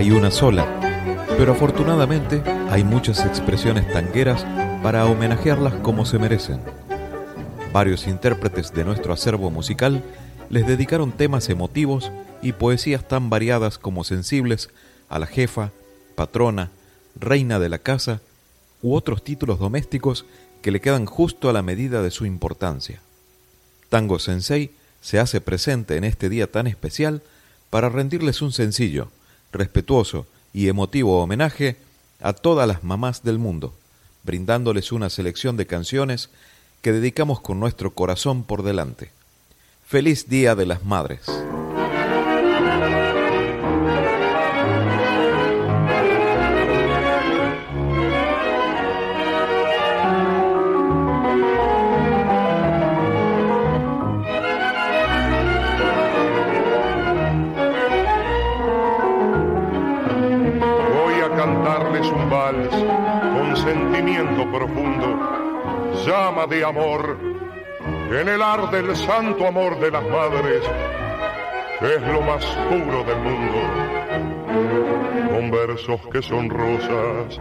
Hay una sola, pero afortunadamente hay muchas expresiones tangueras para homenajearlas como se merecen. Varios intérpretes de nuestro acervo musical les dedicaron temas emotivos y poesías tan variadas como sensibles a la jefa, patrona, reina de la casa u otros títulos domésticos que le quedan justo a la medida de su importancia. Tango Sensei se hace presente en este día tan especial para rendirles un sencillo, respetuoso y emotivo homenaje a todas las mamás del mundo, brindándoles una selección de canciones que dedicamos con nuestro corazón por delante. Feliz Día de las Madres. De amor, en el ar del santo amor de las madres, es lo más puro del mundo. Con versos que son rosas,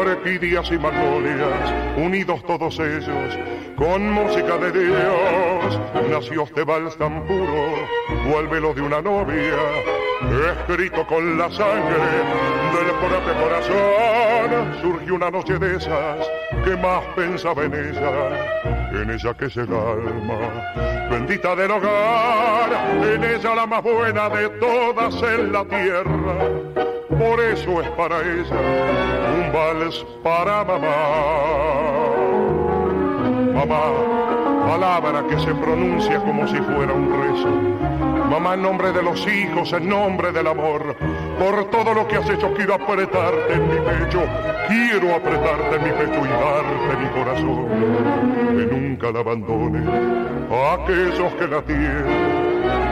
orquídeas y magnolias, unidos todos ellos, con música de Dios, nació este vals tan puro, vuélvelo de una novia, escrito con la sangre del propio corazón, surgió una noche de esas que más pensaba en ella, en ella que es el alma, bendita del hogar, en ella la más buena de todas en la tierra. Por eso es para ella un vals para mamá. Mamá, palabra que se pronuncia como si fuera un rezo Mamá, en nombre de los hijos, en nombre del amor, por todo lo que has hecho, quiero apretarte en mi pecho, quiero apretarte en mi pecho y darte mi corazón. Que nunca la abandone a aquellos que la tienen,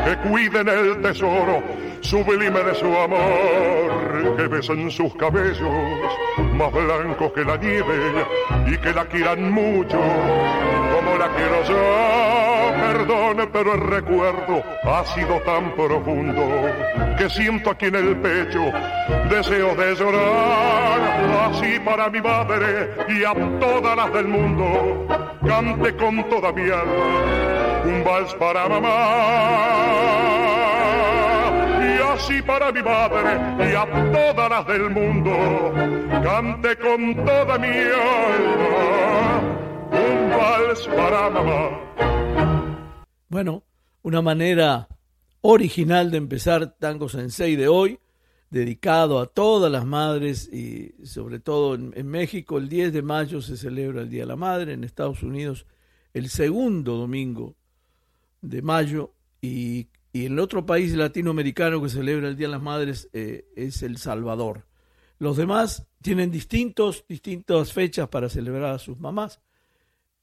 que cuiden el tesoro sublime de su amor, que besen sus cabellos más blancos que la nieve y que la quieran mucho como la quiero yo perdone, pero el recuerdo ha sido tan profundo que siento aquí en el pecho deseo de llorar. Así para mi madre y a todas las del mundo, cante con toda mi alma un vals para mamá. Y así para mi madre y a todas las del mundo, cante con toda mi alma un vals para mamá. Bueno, una manera original de empezar Tango Sensei de hoy, dedicado a todas las madres y sobre todo en, México el 10 de mayo se celebra el Día de la Madre, en Estados Unidos el segundo domingo de mayo y, y el otro país latinoamericano que celebra el Día de las Madres eh, es El Salvador. Los demás tienen distintos, distintas fechas para celebrar a sus mamás.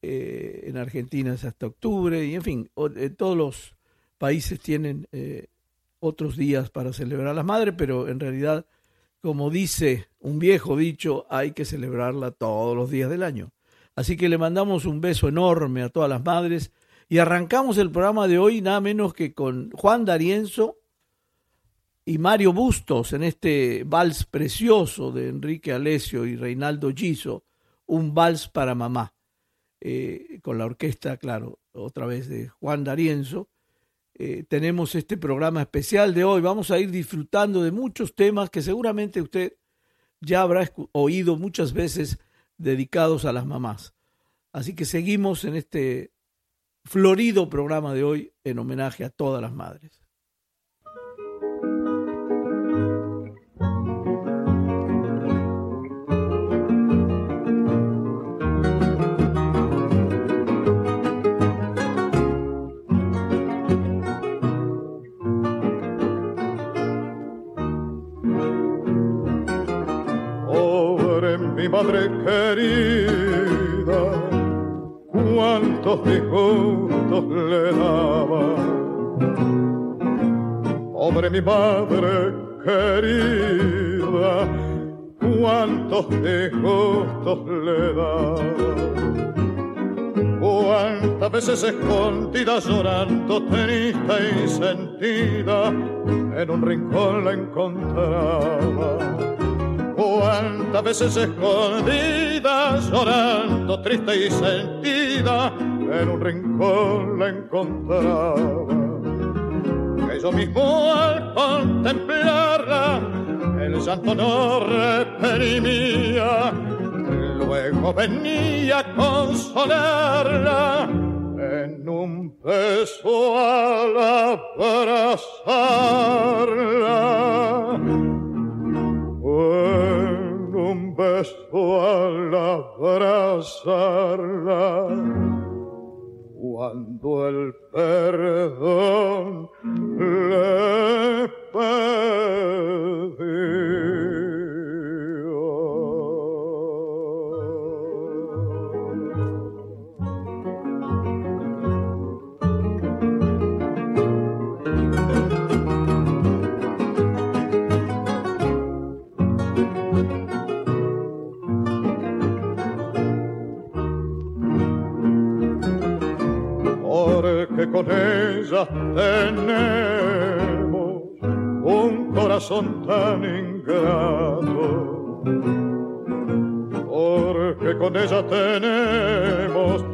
Eh, en Argentina es hasta octubre, y en fin, eh, todos los países tienen eh, otros días para celebrar a las madres, pero en realidad, como dice un viejo dicho, hay que celebrarla todos los días del año. Así que le mandamos un beso enorme a todas las madres y arrancamos el programa de hoy nada menos que con Juan D'Arienzo y Mario Bustos en este vals precioso de Enrique Alesio y Reinaldo Giso, un vals para mamá. Eh, con la orquesta, claro, otra vez de Juan D'Arienzo, eh, tenemos este programa especial de hoy. Vamos a ir disfrutando de muchos temas que seguramente usted ya habrá oído muchas veces dedicados a las mamás. Así que seguimos en este florido programa de hoy en homenaje a todas las madres. Mi madre querida, cuántos disgustos le daba. Pobre mi madre querida, cuántos disgustos le daba. Cuántas veces escondida llorando, triste y sentida, en un rincón la encontraba cuántas veces escondida, llorando, triste y sentida, en un rincón la encontraba. Que yo mismo al contemplarla, el llanto no reprimía, luego venía a consolarla en un beso al abrazarla beso al abrazarla, cuando el perdón le pedí. Con ella tenemos un corazón tan ingrato. Porque con ella tenemos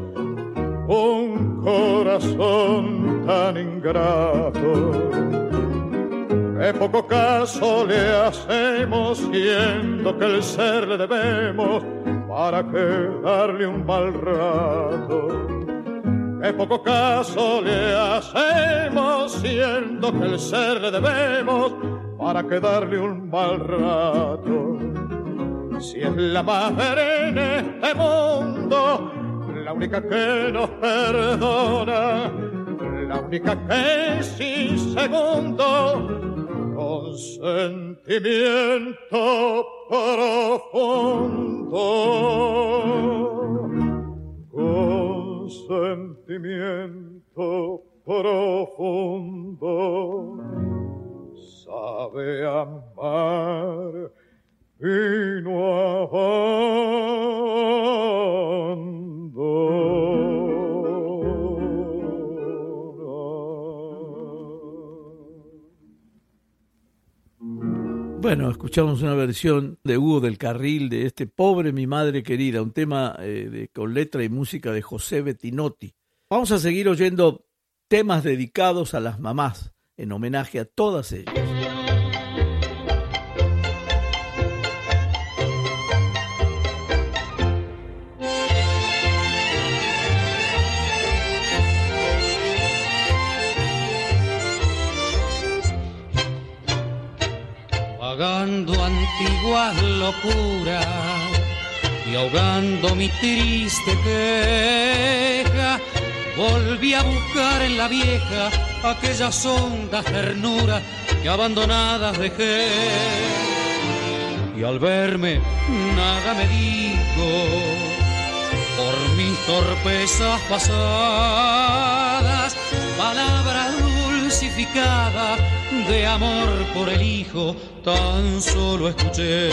un corazón tan ingrato. Que poco caso le hacemos, siendo que el ser le debemos para que darle un mal rato que poco caso le hacemos, siendo que el ser le debemos para quedarle un mal rato. Si es la madre en este mundo, la única que nos perdona, la única que sin segundo, con sentimiento profundo sentimiento profundo. Sabe amar y no Bueno, escuchamos una versión de Hugo del Carril de este Pobre mi madre querida, un tema eh, de, con letra y música de José Bettinotti. Vamos a seguir oyendo temas dedicados a las mamás, en homenaje a todas ellas. Ahogando antiguas locuras y ahogando mi triste queja, volví a buscar en la vieja aquellas hondas ternuras que abandonadas dejé. Y al verme nada me dijo por mis torpezas pasadas, palabras dulcificadas de amor por el hijo tan solo escuché.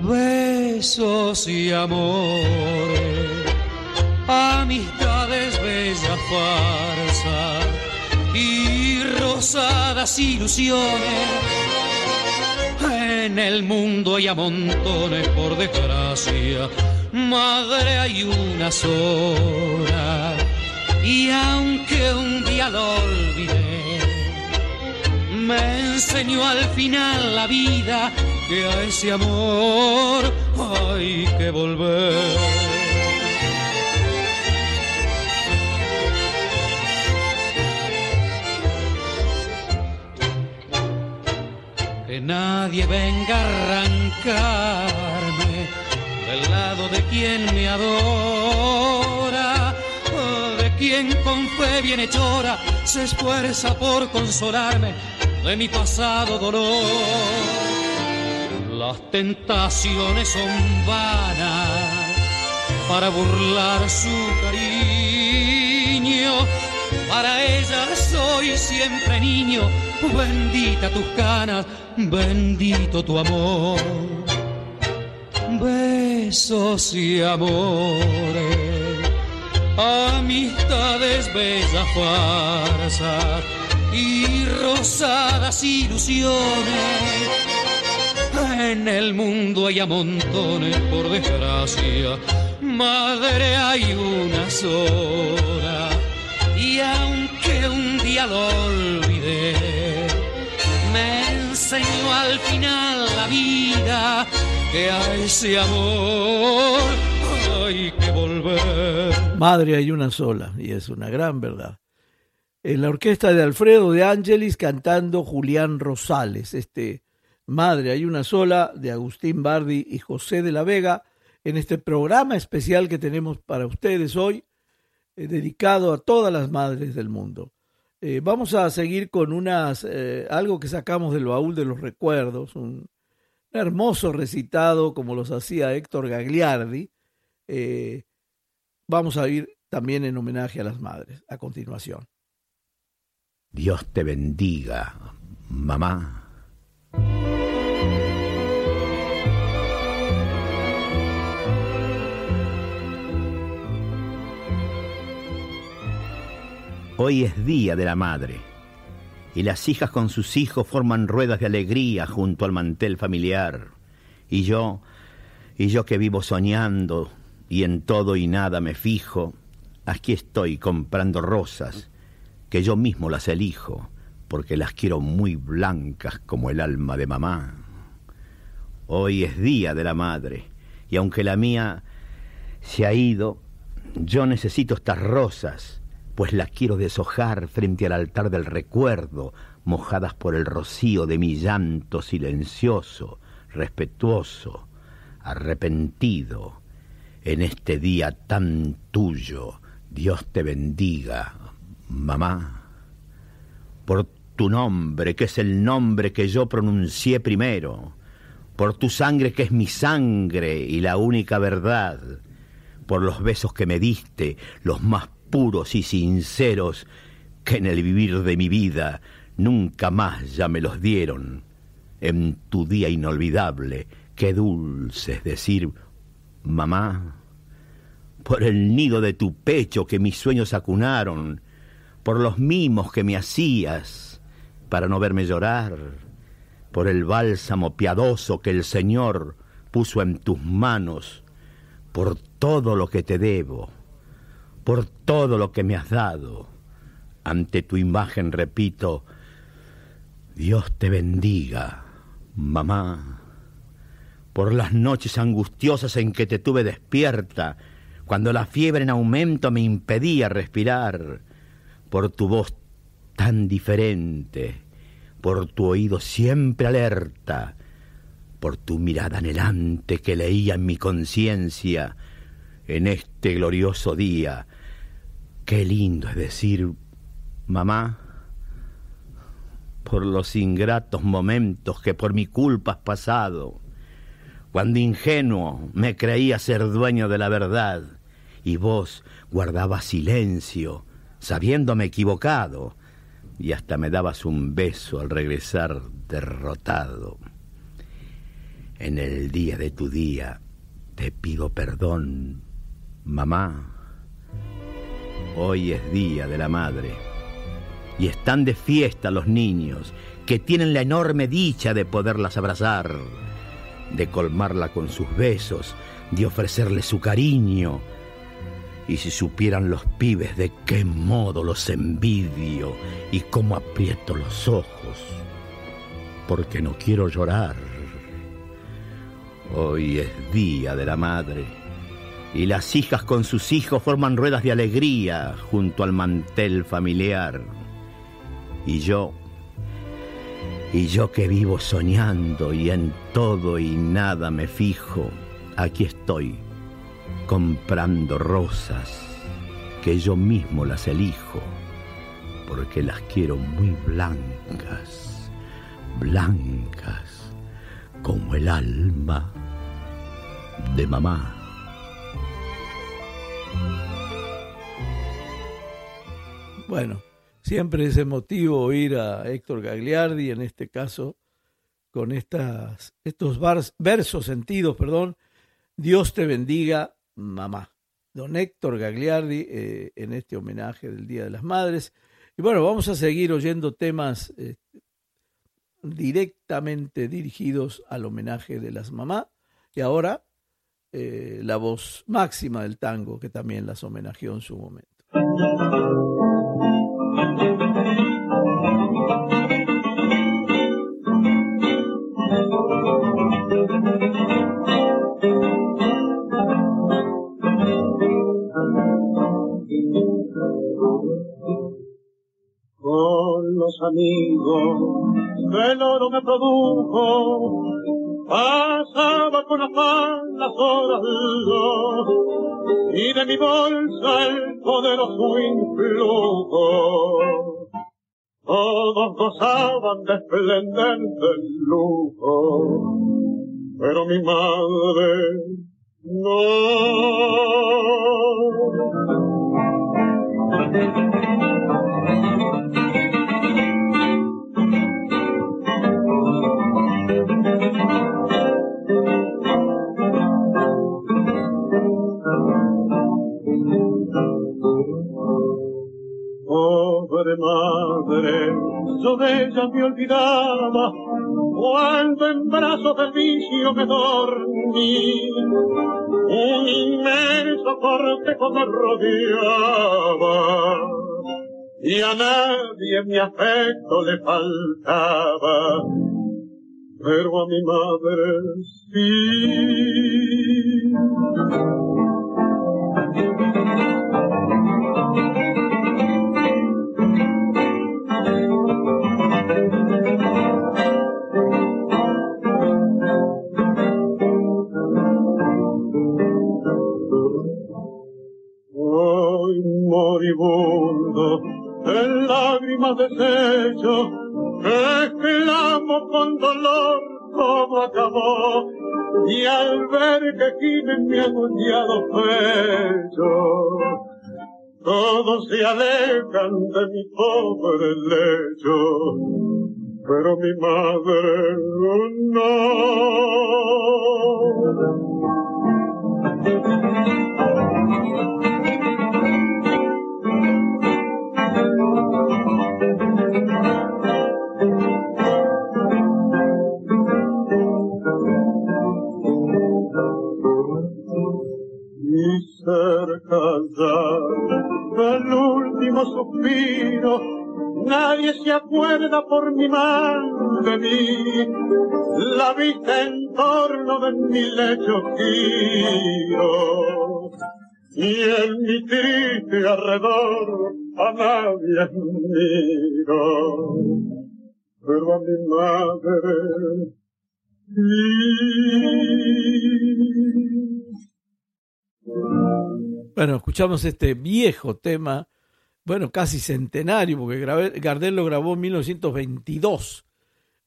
Besos y amores, amistades, bella farsa y rosadas ilusiones. En el mundo hay a montones, por desgracia, madre hay una sola. Y aunque un día lo olvidé. Me enseñó al final la vida que a ese amor hay que volver. Que nadie venga a arrancarme del lado de quien me adora, quien con fe bienhechora se esfuerza por consolarme de mi pasado dolor. Las tentaciones son vanas para burlar su cariño. Para ella soy siempre niño, bendita tus canas, bendito tu amor. Besos y amores, amistades, bellas farsas y rosadas ilusiones. En el mundo hay a montones, por desgracia, madre hay una sola. Y aunque un día lo olvidé, me enseñó al final la vida que a ese amor Madre hay una sola, y es una gran verdad en la orquesta de Alfredo de Ángelis cantando Julián Rosales, este Madre hay una sola de Agustín Bardi y José de la Vega, en este programa especial que tenemos para ustedes hoy, eh, dedicado a todas las madres del mundo. Eh, vamos a seguir con unas eh, algo que sacamos del baúl de los recuerdos, un, hermoso recitado como los hacía Héctor Gagliardi. Vamos a ir también en homenaje a las madres a continuación. Dios te bendiga, mamá. Hoy es día de la madre y las hijas con sus hijos forman ruedas de alegría junto al mantel familiar. Y yo, y yo que vivo soñando y en todo y nada me fijo, aquí estoy comprando rosas que yo mismo las elijo, porque las quiero muy blancas como el alma de mamá. Hoy es día de la madre, y aunque la mía se ha ido, yo necesito estas rosas, pues las quiero deshojar frente al altar del recuerdo, mojadas por el rocío de mi llanto silencioso, respetuoso, arrepentido. En este día tan tuyo, Dios te bendiga, mamá, por tu nombre, que es el nombre que yo pronuncié primero, por tu sangre que es mi sangre y la única verdad, por los besos que me diste, los más puros y sinceros, que en el vivir de mi vida nunca más ya me los dieron. En tu día inolvidable, qué dulce es decir, mamá, por el nido de tu pecho que mis sueños acunaron, por los mimos que me hacías para no verme llorar, por el bálsamo piadoso que el Señor puso en tus manos, por todo lo que te debo, por todo lo que me has dado. Ante tu imagen repito, Dios te bendiga, mamá, por las noches angustiosas en que te tuve despierta, cuando la fiebre en aumento me impedía respirar, por tu voz tan diferente, por tu oído siempre alerta, por tu mirada anhelante que leía en mi conciencia en este glorioso día. Qué lindo es decir, mamá, por los ingratos momentos que por mi culpa has pasado, cuando ingenuo me creía ser dueño de la verdad y vos guardabas silencio sabiéndome equivocado, y hasta me dabas un beso al regresar derrotado. En el día de tu día te pido perdón, mamá. Hoy es día de la madre y están de fiesta los niños que tienen la enorme dicha de poderlas abrazar, de colmarla con sus besos, de ofrecerle su cariño Y si supieran los pibes de qué modo los envidio y cómo aprieto los ojos, porque no quiero llorar. Hoy es día de la madre y las hijas con sus hijos forman ruedas de alegría junto al mantel familiar. Y yo, y yo que vivo soñando y en todo y nada me fijo, aquí estoy comprando rosas que yo mismo las elijo, porque las quiero muy blancas, blancas como el alma de mamá. Bueno, siempre es emotivo oír a Héctor Gagliardi, en este caso, con estas, estos versos sentidos, perdón, Dios te bendiga, mamá. Don Héctor Gagliardi, eh, en este homenaje del Día de las Madres. Y bueno, vamos a seguir oyendo temas eh, directamente dirigidos al homenaje de las mamás. Y ahora, eh, la voz máxima del tango, que también las homenajeó en su momento. El oro me produjo, pasaba con afán las horas y de mi bolsa el poderoso influjo todos gozaban de esplendente lujo, pero mi madre no. Ella me olvidaba, cuando en brazos del vicio me dormí. Un inmenso cortejo me rodeaba, y a nadie mi afecto le faltaba, pero a mi madre sí. Deshecho, exclamo con dolor cómo acabó, y al ver que gimen mi anunciado pecho, todos se alejan de mi pobre lecho, pero mi madre no. Cerca del último suspiro, nadie se acuerda por mi mal de mí, la vista en torno de mi lecho giro, y en mi triste alrededor a nadie miro, pero a mi madre bueno, escuchamos este viejo tema, bueno, casi centenario, porque Gardel lo grabó en 1922,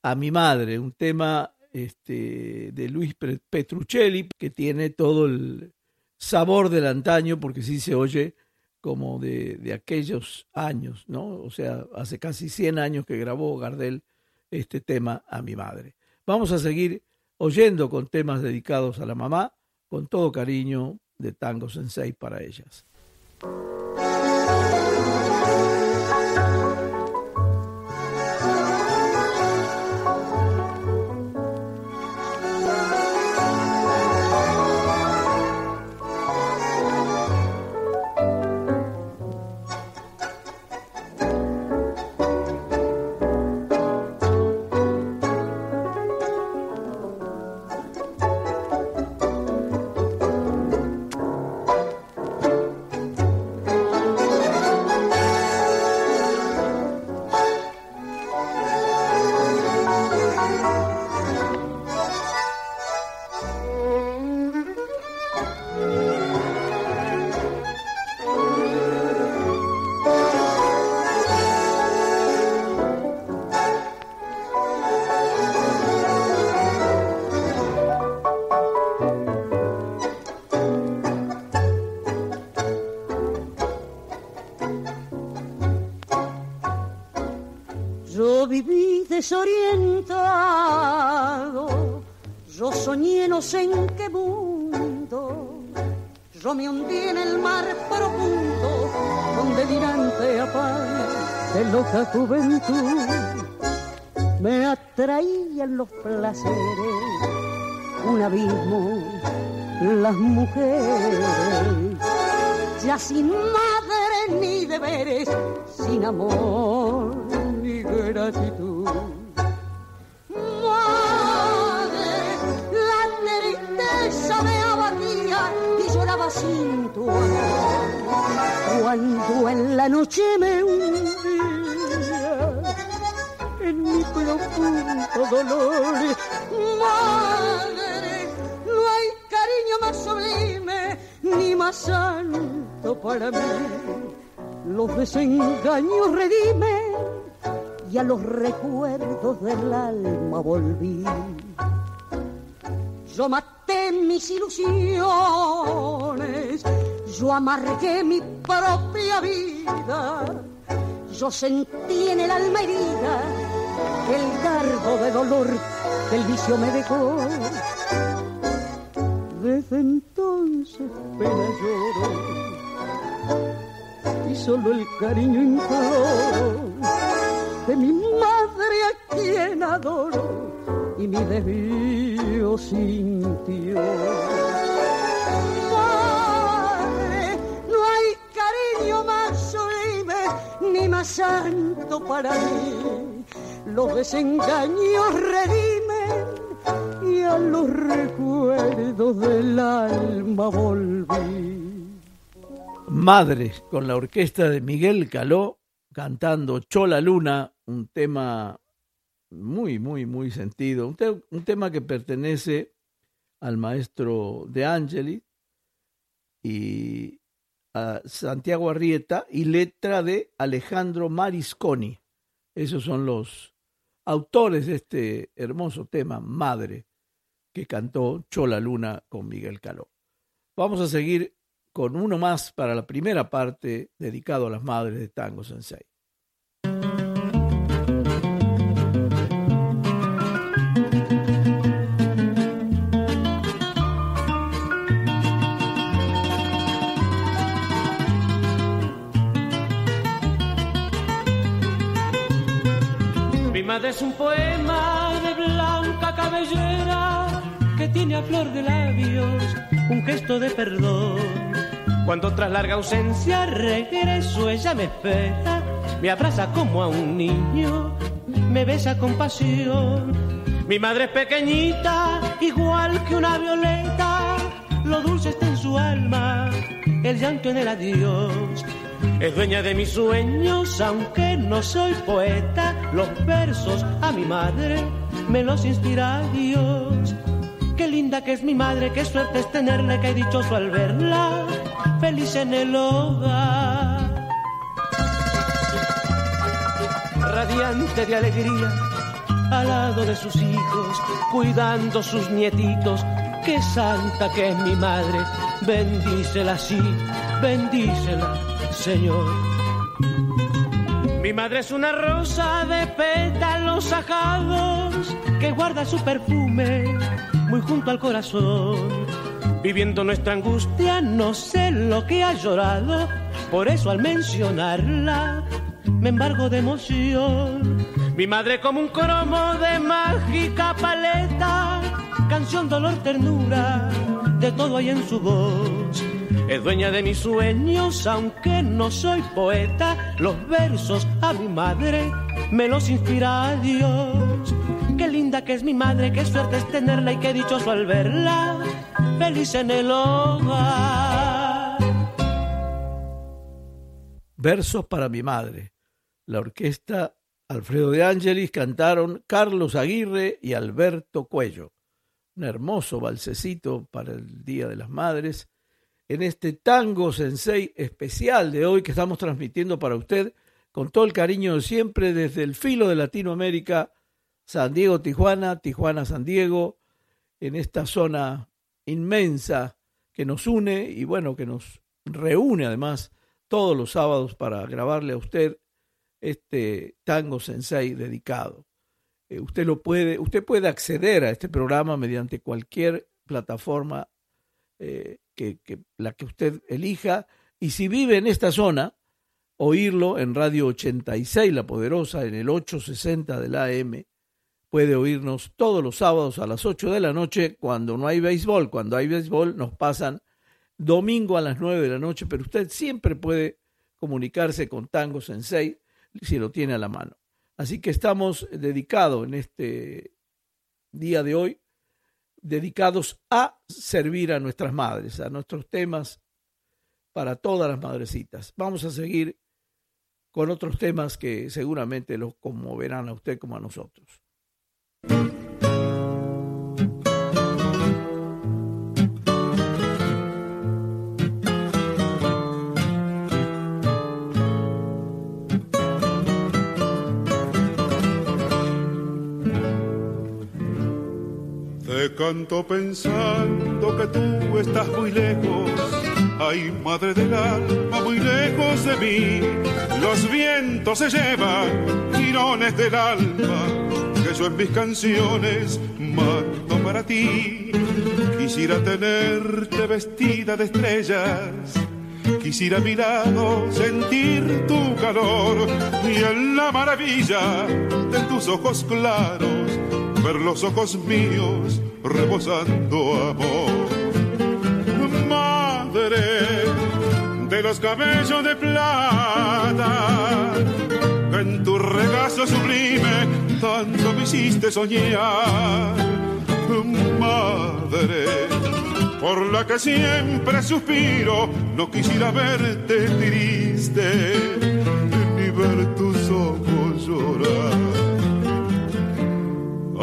a mi madre, un tema este, de Luis Petruccelli, que tiene todo el sabor del antaño, porque sí se oye como de, de, aquellos años, ¿no? O sea, hace casi 100 años que grabó Gardel este tema a mi madre. Vamos a seguir oyendo con temas dedicados a la mamá, con todo cariño, de Tango Sensei para ellas. Delirante apaga de loca juventud me atraían los placeres, un abismo, las mujeres, ya sin madre ni deberes, sin amor gratitud. Madre, la tristeza me abatía y lloraba sin tu amor. Cuando en la noche me hundía en mi profundo dolor. Madre, no hay cariño más sublime ni más santo para mí. Los desengaños redimen y a los recuerdos del alma volví. Yo maté mis ilusiones, yo amargué mi propia vida, yo sentí en el alma herida el cargo de dolor que el vicio me dejó. Desde entonces pena lloro y solo el cariño imploro de mi madre a quien adoro y mi desvío sintió. Ni más santo para mí. Los desengaños redimen y a los recuerdos del alma volví. Madre, con la orquesta de Miguel Caló, cantando Chola Luna, un tema muy, muy, muy sentido, un, tema que pertenece al maestro de Angeli y Santiago Arrieta y letra de Alejandro Marisconi. Esos son los autores de este hermoso tema, Madre, que cantó Chola Luna con Miguel Caló. Vamos a seguir con uno más para la primera parte dedicado a las madres de Tango Sensei. Es un poema de blanca cabellera que tiene a flor de labios un gesto de perdón. Cuando tras larga ausencia regreso, ella me espera, me abraza como a un niño, me besa con pasión. Mi madre es pequeñita, igual que una violeta, lo dulce está en el llanto en el adiós es dueña de mis sueños, aunque no soy poeta. Los versos a mi madre me los inspira Dios. Qué linda que es mi madre, qué suerte es tenerla, qué dichoso al verla, feliz en el hogar. Radiante de alegría, al lado de sus hijos, cuidando sus nietitos, qué santa que es mi madre, bendícela así, bendícela Señor. Mi madre es una rosa de pétalos ajados que guarda su perfume muy junto al corazón. Viviendo nuestra angustia, no sé lo que ha llorado, por eso al mencionarla me embargo de emoción. Mi madre como un cromo de mágica paleta, canción, dolor, ternura, de todo hay en su voz es dueña de mis sueños, aunque no soy poeta. Los versos a mi madre me los inspira Dios. Qué linda que es mi madre, qué suerte es tenerla y qué dichoso al verla, feliz en el hogar. Versos para mi madre. La orquesta Alfredo de Ángelis cantaron Carlos Aguirre y Alberto Cuello. Un hermoso balsecito para el Día de las Madres en este Tango Sensei especial de hoy que estamos transmitiendo para usted con todo el cariño de siempre desde el filo de Latinoamérica, San Diego, Tijuana, Tijuana, San Diego, en esta zona inmensa que nos une y bueno, que nos reúne además todos los sábados para grabarle a usted este Tango Sensei dedicado. Eh, usted lo puede, usted puede acceder a este programa mediante cualquier plataforma eh, que, la que usted elija. Y si vive en esta zona, oírlo en Radio 86, La Poderosa, en el 860 de la AM. Puede oírnos todos los sábados a las 8 de la noche cuando no hay béisbol. Cuando hay béisbol nos pasan domingo a las 9 de la noche, pero usted siempre puede comunicarse con Tango Sensei si lo tiene a la mano. Así que estamos dedicados en este día de hoy, dedicados a servir a nuestras madres, a nuestros temas para todas las madrecitas. Vamos a seguir con otros temas que seguramente los conmoverán a usted como a nosotros. Canto pensando que tú estás muy lejos. Ay, madre del alma, muy lejos de mí. Los vientos se llevan tirones del alma que yo en mis canciones mando para ti. Quisiera tenerte vestida de estrellas. Quisiera a mi lado sentir tu calor y en la maravilla de tus ojos claros ver los ojos míos rebosando amor. Madre de los cabellos de plata, en tu regazo sublime tanto me hiciste soñar. Madre, por la que siempre suspiro, no quisiera verte triste, ni ver tus ojos llorar.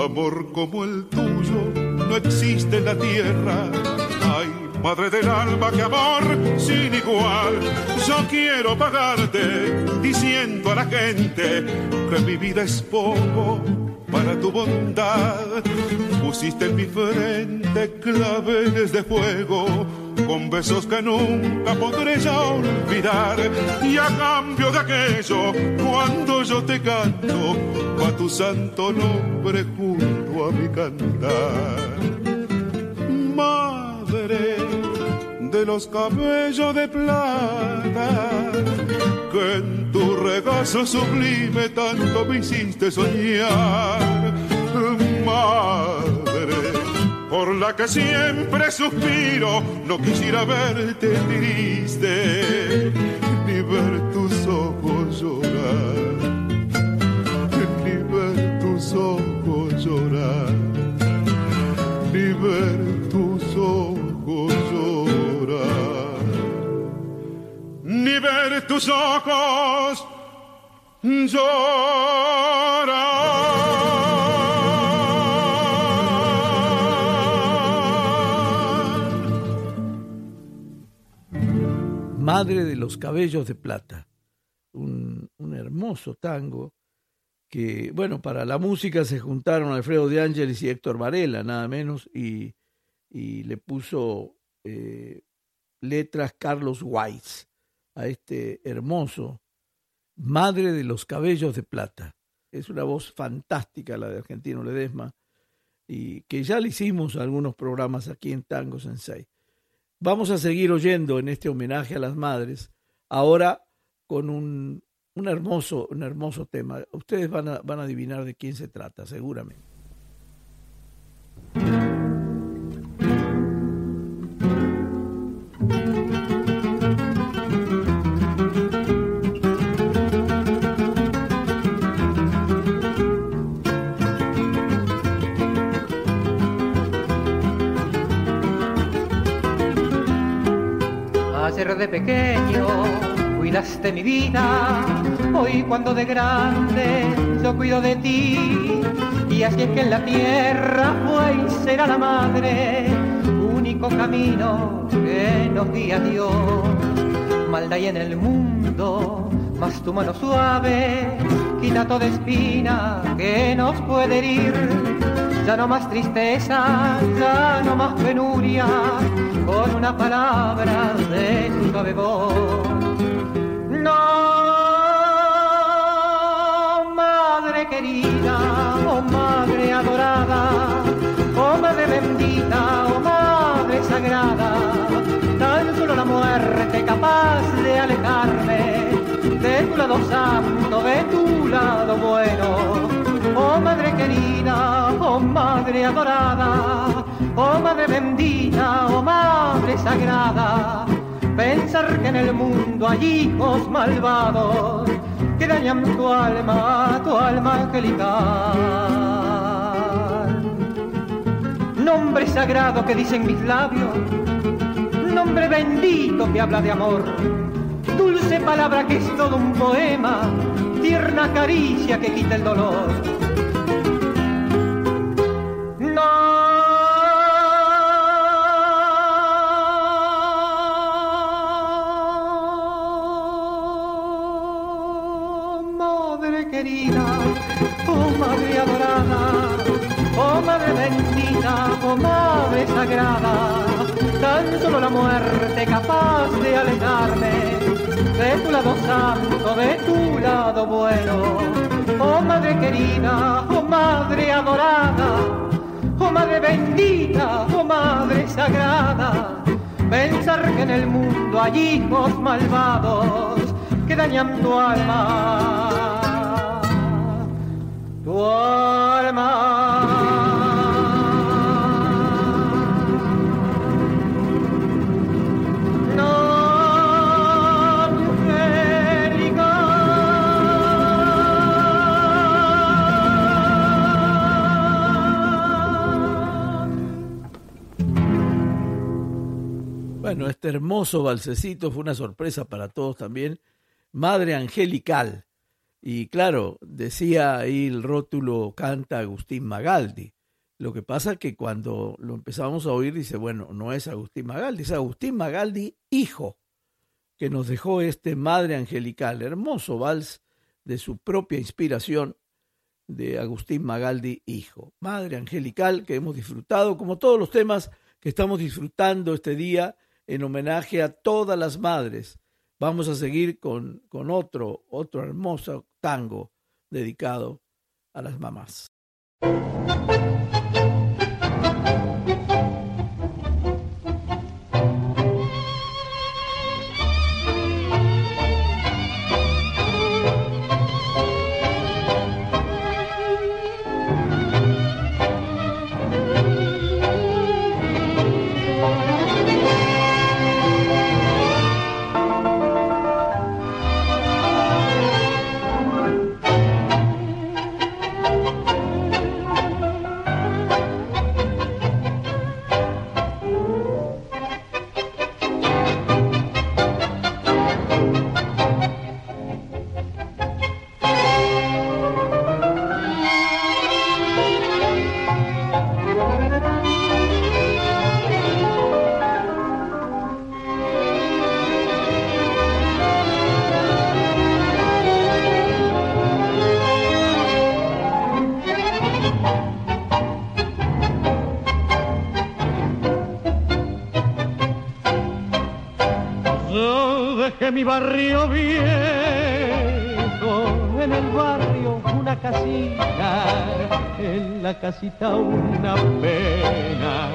Amor como el tuyo no existe en la tierra. Ay, madre del alma, que amor sin igual. Yo quiero pagarte diciendo a la gente que mi vida es poco para tu bondad. Pusiste en mi frente claveles de fuego con besos que nunca podré ya olvidar. Y a cambio de aquello, cuando yo te canto, a tu santo nombre junto a mi cantar. Madre de los cabellos de plata, que en tu regazo sublime tanto me hiciste soñar. Madre por la que siempre suspiro, no quisiera verte triste, ni ver tus ojos llorar, ni ver tus ojos llorar, ni ver tus ojos llorar, ni ver tus ojos llorar. Madre de los Cabellos de Plata, un, hermoso tango que, bueno, para la música se juntaron Alfredo de Ángeles y Héctor Varela, nada menos, y, y le puso eh, letras Carlos Weiss a este hermoso Madre de los Cabellos de Plata. Es una voz fantástica la de Argentino Ledesma, y que ya le hicimos algunos programas aquí en Tango Sensei. Vamos a seguir oyendo en este homenaje a las madres, ahora con un, un hermoso, un hermoso tema. Ustedes van a, van a adivinar de quién se trata, seguramente. De pequeño cuidaste mi vida, hoy cuando de grande yo cuido de ti. Y así es que en la tierra fue será la madre, único camino que nos guía Dios. Maldad y en el mundo, más tu mano suave, quita toda espina que nos puede herir. Ya no más tristeza, ya no más penuria, con una palabra de tu cabezón. No, madre querida, oh madre adorada, oh madre bendita, oh madre sagrada, tan solo la muerte capaz de alejarme de tu lado santo, de tu lado bueno. Oh madre querida, oh madre adorada, oh madre bendita, oh madre sagrada, pensar que en el mundo hay hijos malvados que dañan tu alma, tu alma angelical. Nombre sagrado que dicen mis labios, nombre bendito que habla de amor, dulce palabra que es todo un poema, tierna caricia que quita el dolor. Sagrada, tan solo la muerte capaz de alejarme de tu lado santo, de tu lado bueno. Oh madre querida, oh madre adorada, oh madre bendita, oh madre sagrada, pensar que en el mundo hay hijos malvados que dañan tu alma, este hermoso balsecito fue una sorpresa para todos también. Madre Angelical. Y claro, decía ahí el rótulo canta Agustín Magaldi. Lo que pasa es que cuando lo empezamos a oír dice, bueno, no es Agustín Magaldi, es Agustín Magaldi hijo, que nos dejó este Madre Angelical, hermoso vals de su propia inspiración de Agustín Magaldi hijo. Madre Angelical que hemos disfrutado, como todos los temas que estamos disfrutando este día en homenaje a todas las madres. Vamos a seguir con, con otro, otro hermoso tango dedicado a las mamás. Casita una pena,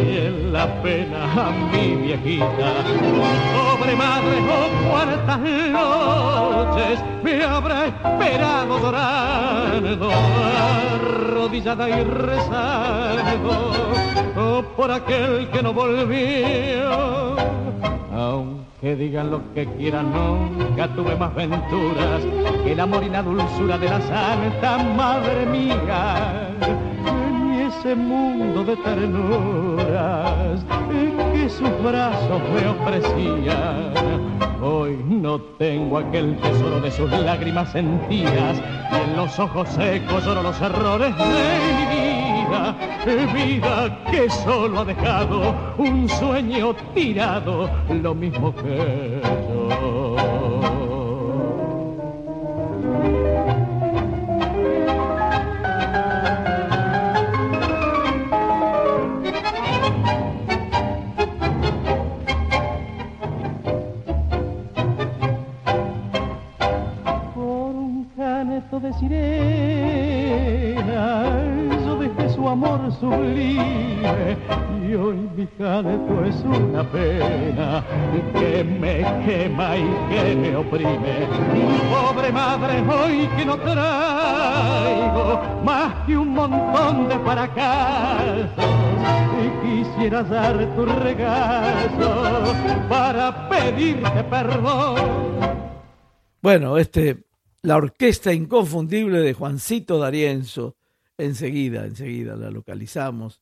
y en la pena a mi viejita. Pobre madre, oh cuántas noches me habrá esperado llorando, arrodillada y rezando, oh, por aquel que no volvió. Aunque digan lo que quieran, nunca tuve más venturas que el amor y la dulzura de la Santa Madre mía. Ese mundo de ternuras que sus brazos me ofrecían. Hoy no tengo aquel tesoro de sus lágrimas sentidas y en los ojos secos lloro los errores de mi vida vida que solo ha dejado un sueño tirado, lo mismo que yo. Quema y que me oprime. Pobre madre, hoy que no traigo más que un montón de fracasos y quisiera dar tu regazo para pedirte perdón. Bueno, este, la orquesta inconfundible de Juancito D'Arienzo, enseguida, enseguida la localizamos.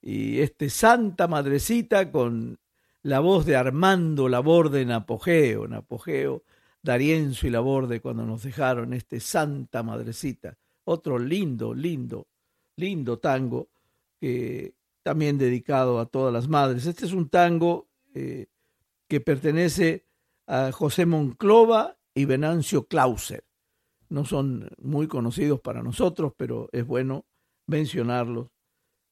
Y este Santa Madrecita con la voz de Armando Laborde en apogeo, en apogeo, D'Arienzo y Laborde cuando nos dejaron este Santa Madrecita. Otro lindo, lindo, lindo tango que también dedicado a todas las madres. Este es un tango eh, que pertenece a José Monclova y Venancio Clauser. No son muy conocidos para nosotros, pero es bueno mencionarlos.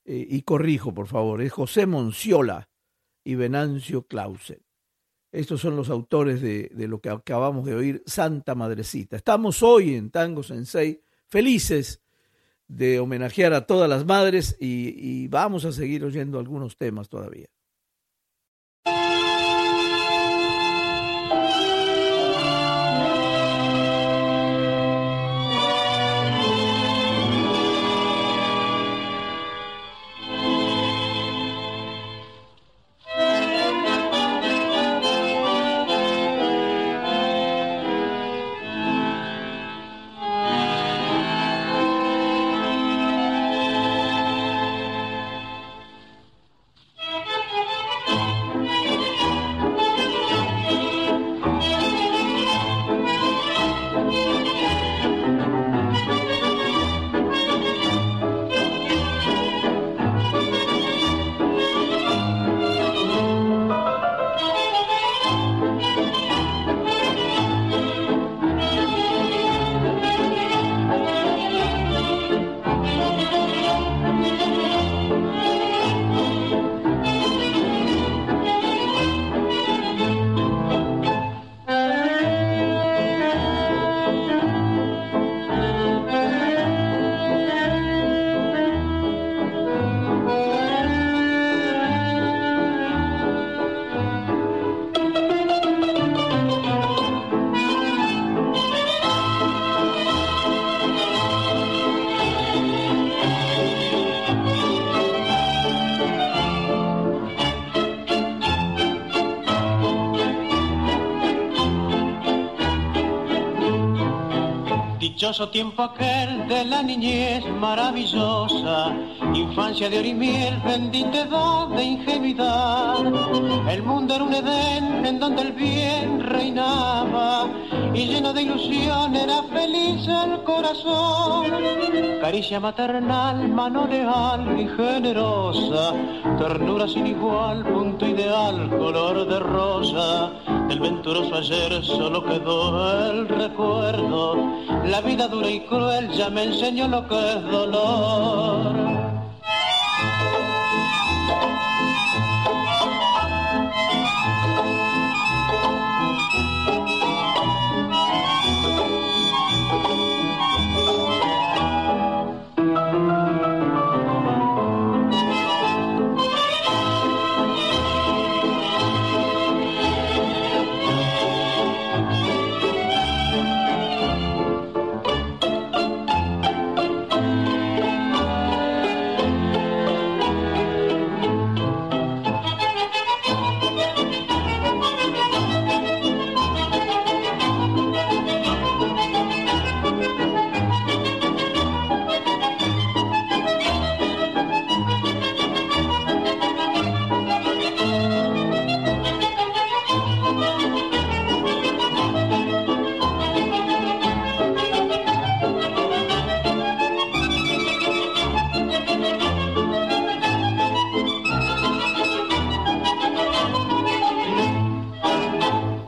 Eh, y corrijo, por favor, es José Monciola y Venancio Clauser. Estos son los autores de, de, lo que acabamos de oír, Santa Madrecita. Estamos hoy en Tango Sensei felices de homenajear a todas las madres y vamos a seguir oyendo algunos temas todavía. Tiempo aquel de la niñez maravillosa, infancia de orimiel, bendita edad de ingenuidad. El mundo era un Edén en donde el bien reinaba y lleno de ilusión era feliz el corazón. Caricia maternal, mano leal y generosa, ternura sin igual, punto ideal, color de rosa. Del venturoso ayer solo quedó el recuerdo. Vida dura y cruel ya me enseñó lo que es dolor.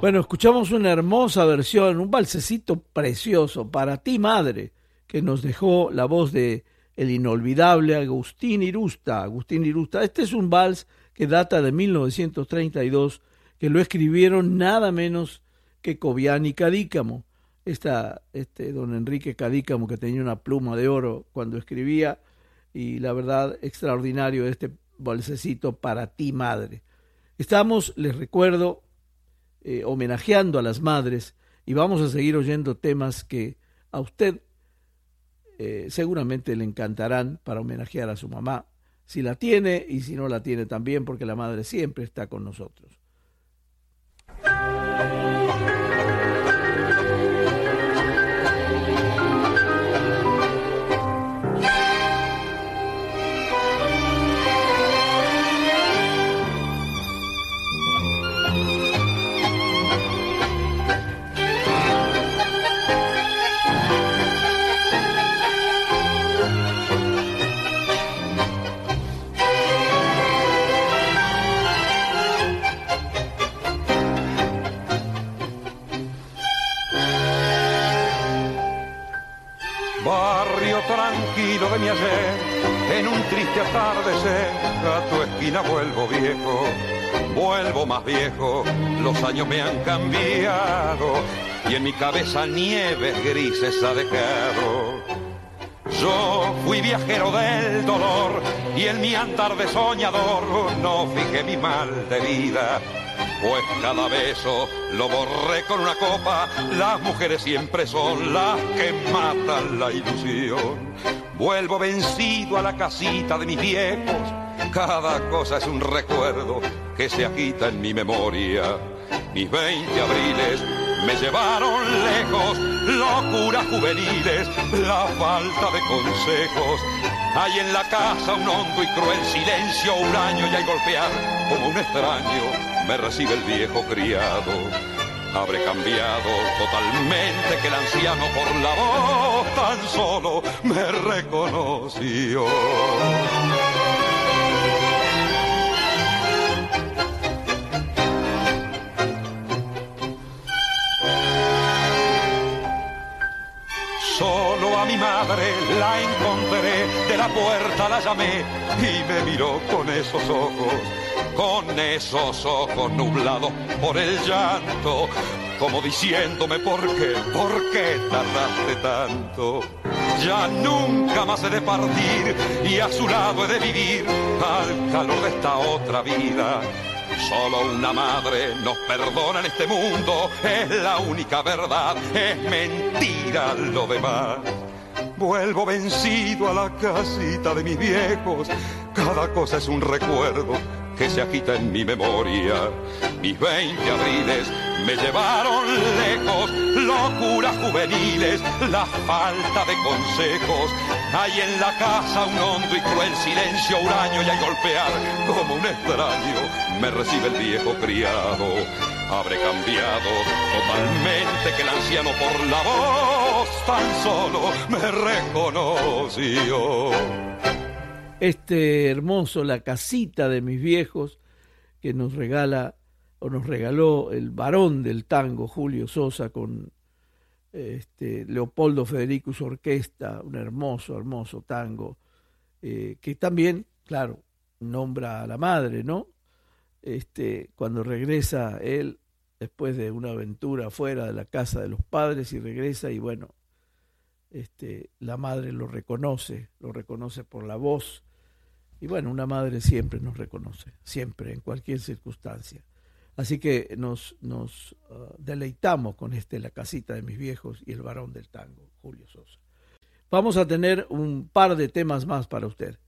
Bueno, escuchamos una hermosa versión, un balsecito precioso para ti, madre, que nos dejó la voz de el inolvidable Agustín Irusta. Agustín Irusta, este es un vals que data de 1932, que lo escribieron nada menos que Cobian y Cadícamo. esta, este don Enrique Cadícamo que tenía una pluma de oro cuando escribía y la verdad extraordinario este bolsecito para ti madre. Estamos, les recuerdo, eh, homenajeando a las madres y vamos a seguir oyendo temas que a usted eh, seguramente le encantarán para homenajear a su mamá, si la tiene y si no la tiene también, porque la madre siempre está con nosotros. Ayer, en un triste atardecer, a tu esquina vuelvo viejo, vuelvo más viejo, los años me han cambiado y en mi cabeza nieves grises ha dejado. Yo fui viajero del dolor y en mi andar de soñador no fijé mi mal de vida pues cada beso lo borré con una copa. Las mujeres siempre son las que matan la ilusión. Vuelvo vencido a la casita de mis viejos. Cada cosa es un recuerdo que se agita en mi memoria. Mis 20 abriles me llevaron lejos, locuras juveniles, la falta de consejos. Hay en la casa un hondo y cruel silencio, un año y hay golpear como un extraño me recibe el viejo criado. Habré cambiado totalmente que el anciano por la voz tan solo me reconoció. A mi madre la encontré, de la puerta la llamé y me miró con esos ojos con esos ojos nublados por el llanto, como diciéndome por qué, por qué tardaste tanto. Ya nunca más he de partir y a su lado he de vivir al calor de esta otra vida. Solo una madre nos perdona en este mundo, es la única verdad, es mentira lo demás. Vuelvo vencido a la casita de mis viejos, cada cosa es un recuerdo que se agita en mi memoria. Mis veinte abriles me llevaron lejos, locuras juveniles, la falta de consejos. Hay en la casa un hondo y cruel silencio huraño y al golpear como un extraño me recibe el viejo criado. Habré cambiado totalmente que el anciano por la voz tan solo me reconoció este hermoso La casita de mis viejos que nos regala o nos regaló el varón del tango Julio Sosa con este, Leopoldo Federico su orquesta, un hermoso, hermoso tango, eh, que también, claro, nombra a la madre, ¿no? Este, cuando regresa él después de una aventura fuera de la casa de los padres y regresa y bueno, este, la madre lo reconoce, lo reconoce por la voz y bueno, una madre siempre nos reconoce, siempre, en cualquier circunstancia. Así que nos, uh, deleitamos con este La casita de mis viejos y el varón del tango, Julio Sosa. Vamos a tener un par de temas más para usted.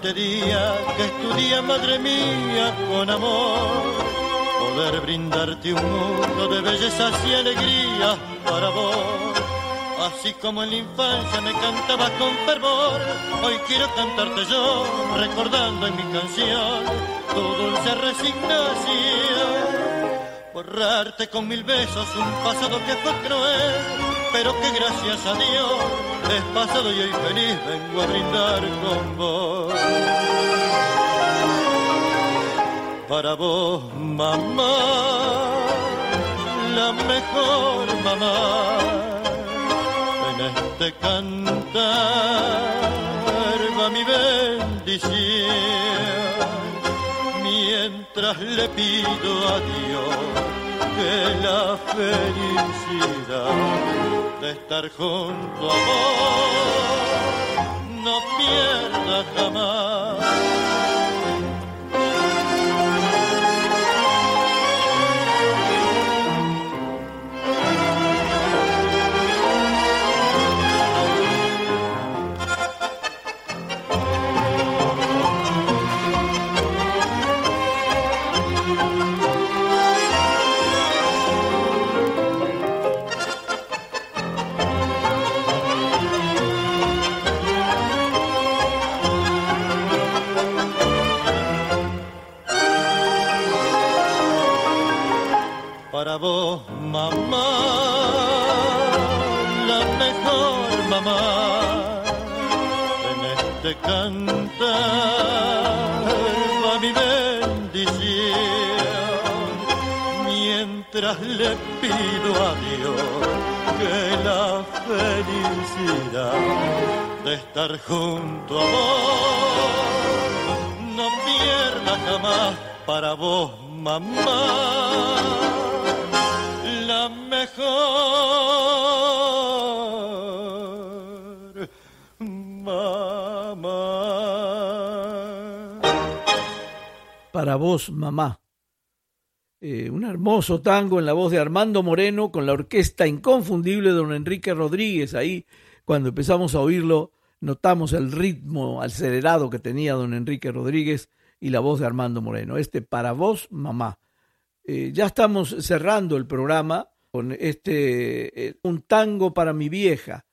Este día, que es tu día, madre mía, con amor. Poder brindarte un mundo de bellezas y alegrías para vos. Así como en la infancia me cantabas con fervor, hoy quiero cantarte yo, recordando en mi canción tu dulce resignación. Borrarte con mil besos un pasado que fue cruel, pero que gracias a Dios es pasado y hoy feliz vengo a brindar con vos. Para vos, mamá, la mejor mamá, en este cantar va mi bendición, mientras le pido a Dios que la felicidad de estar junto a vos no pierda jamás. Vos, mamá, la mejor mamá. En este cantar va mi bendición, mientras le pido a Dios que la felicidad de estar junto a vos no pierda jamás para vos, mamá mejor mamá. Para vos, mamá. Eh, un hermoso tango en la voz de Armando Moreno con la orquesta inconfundible de don Enrique Rodríguez. Ahí, cuando empezamos a oírlo, notamos el ritmo acelerado que tenía don Enrique Rodríguez y la voz de Armando Moreno. Este Para vos, mamá. Eh, ya estamos cerrando el programa con este eh, un tango para mi vieja,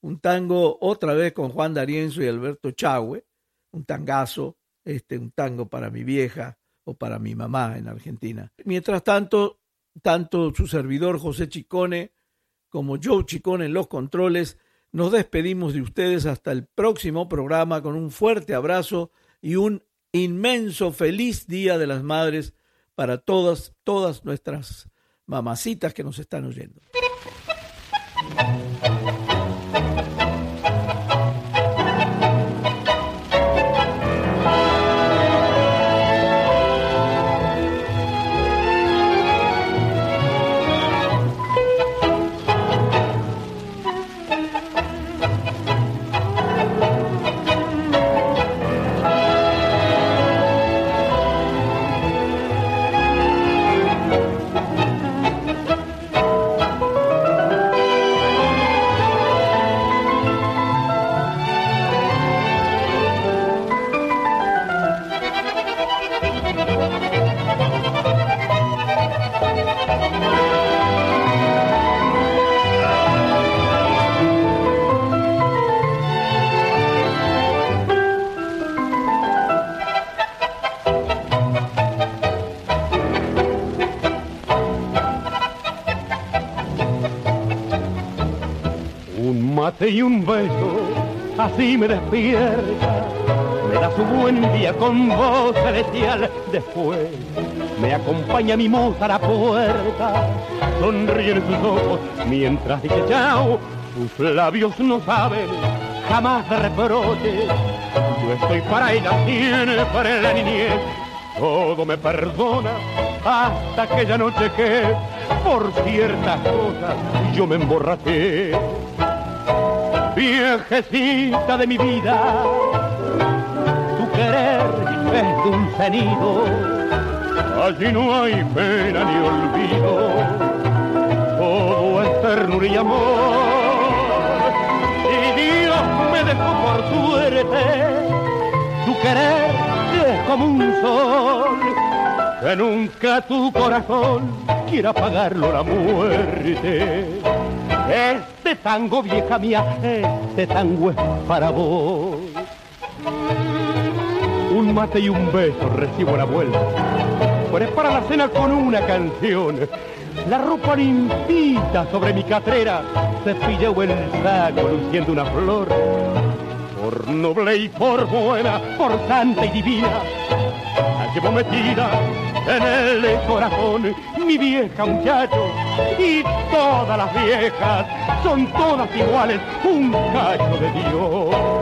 un tango otra vez con Juan D'Arienzo y Alberto Chagüe, un tangazo, este un tango para mi vieja o para mi mamá en Argentina. Mientras tanto, tanto su servidor José Chicone como Joe Chicone en los controles, nos despedimos de ustedes hasta el próximo programa con un fuerte abrazo y un inmenso feliz Día de las Madres para todas, todas nuestras mamacitas que nos están oyendo. Un mate y un beso, así me despierta. Me da su buen día con voz celestial. Después me acompaña mi moza a la puerta. Sonríen sus ojos mientras dice chao. Sus labios no saben jamás de reproche. Yo estoy para ella siempre en la niñez. Todo me perdona hasta aquella noche que por ciertas cosas yo me emborraché. Viejecita de mi vida, tu querer es dulce nido. Allí no hay pena ni olvido, todo es ternura y amor. Y Dios me dejó por suerte tu querer es como un sol, que nunca tu corazón quiera pagarlo la muerte. Este tango, vieja mía, este tango es para vos. Un mate y un beso recibo la vuelta. Pues para la cena con una canción. La ropa limpita sobre mi catrera se pilló el saco luciendo una flor. Por noble y por buena, por santa y divina, la llevo metida en el corazón, mi vieja muchacho. Y todas las viejas son todas iguales, un cacho de Dios.